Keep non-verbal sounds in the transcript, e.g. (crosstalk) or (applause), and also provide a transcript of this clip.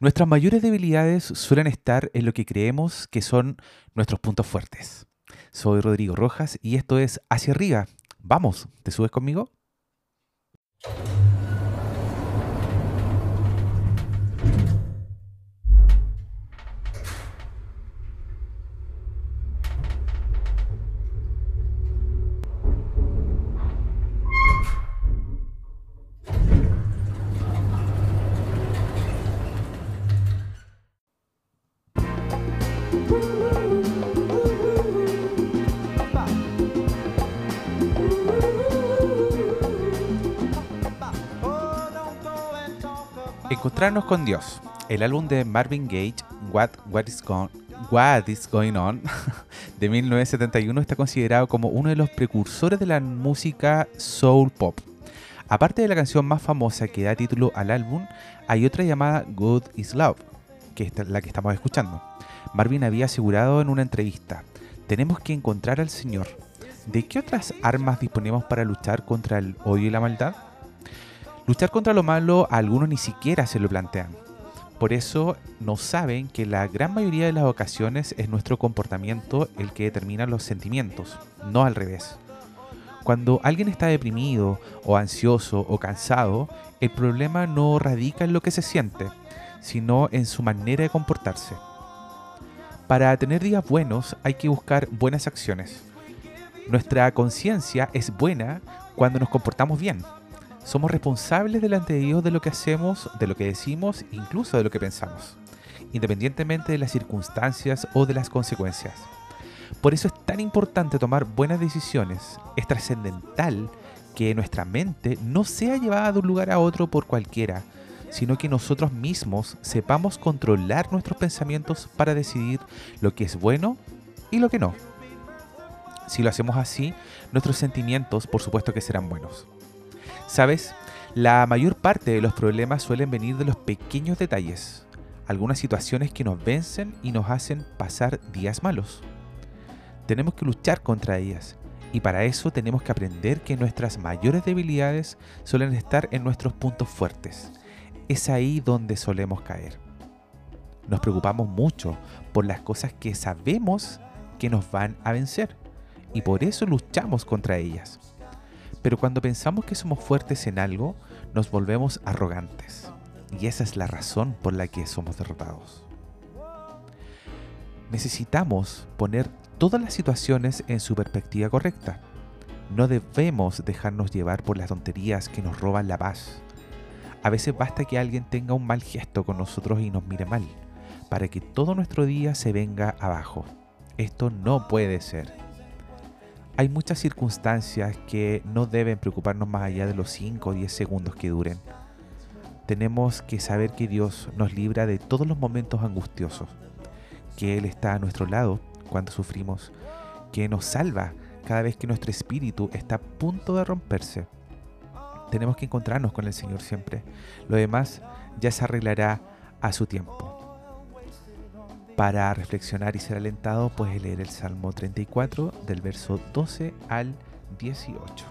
Nuestras mayores debilidades suelen estar en lo que creemos que son nuestros puntos fuertes. Soy Rodrigo Rojas y esto es Hacia arriba. Vamos, ¿te subes conmigo? Encontrarnos con Dios. El álbum de Marvin Gage, What, What, is, What is Going On, (laughs) de 1971, está considerado como uno de los precursores de la música soul pop. Aparte de la canción más famosa que da título al álbum, hay otra llamada Good is Love, que es la que estamos escuchando. Marvin había asegurado en una entrevista, tenemos que encontrar al Señor. ¿De qué otras armas disponemos para luchar contra el odio y la maldad? Luchar contra lo malo algunos ni siquiera se lo plantean. Por eso no saben que la gran mayoría de las ocasiones es nuestro comportamiento el que determina los sentimientos, no al revés. Cuando alguien está deprimido o ansioso o cansado, el problema no radica en lo que se siente, sino en su manera de comportarse. Para tener días buenos hay que buscar buenas acciones. Nuestra conciencia es buena cuando nos comportamos bien somos responsables delante de Dios de lo que hacemos, de lo que decimos, incluso de lo que pensamos, independientemente de las circunstancias o de las consecuencias. Por eso es tan importante tomar buenas decisiones. Es trascendental que nuestra mente no sea llevada de un lugar a otro por cualquiera, sino que nosotros mismos sepamos controlar nuestros pensamientos para decidir lo que es bueno y lo que no. Si lo hacemos así, nuestros sentimientos por supuesto que serán buenos. ¿Sabes? La mayor parte de los problemas suelen venir de los pequeños detalles, algunas situaciones que nos vencen y nos hacen pasar días malos. Tenemos que luchar contra ellas y para eso tenemos que aprender que nuestras mayores debilidades suelen estar en nuestros puntos fuertes. Es ahí donde solemos caer. Nos preocupamos mucho por las cosas que sabemos que nos van a vencer y por eso luchamos contra ellas. Pero cuando pensamos que somos fuertes en algo, nos volvemos arrogantes. Y esa es la razón por la que somos derrotados. Necesitamos poner todas las situaciones en su perspectiva correcta. No debemos dejarnos llevar por las tonterías que nos roban la paz. A veces basta que alguien tenga un mal gesto con nosotros y nos mire mal, para que todo nuestro día se venga abajo. Esto no puede ser hay muchas circunstancias que no deben preocuparnos más allá de los 5 o 10 segundos que duren. Tenemos que saber que Dios nos libra de todos los momentos angustiosos, que Él está a nuestro lado cuando sufrimos, que nos salva cada vez que nuestro espíritu está a punto de romperse. Tenemos que encontrarnos con el Señor siempre. Lo demás ya se arreglará a su tiempo para reflexionar y ser alentado, puedes leer el Salmo 34 del verso 12 al 18.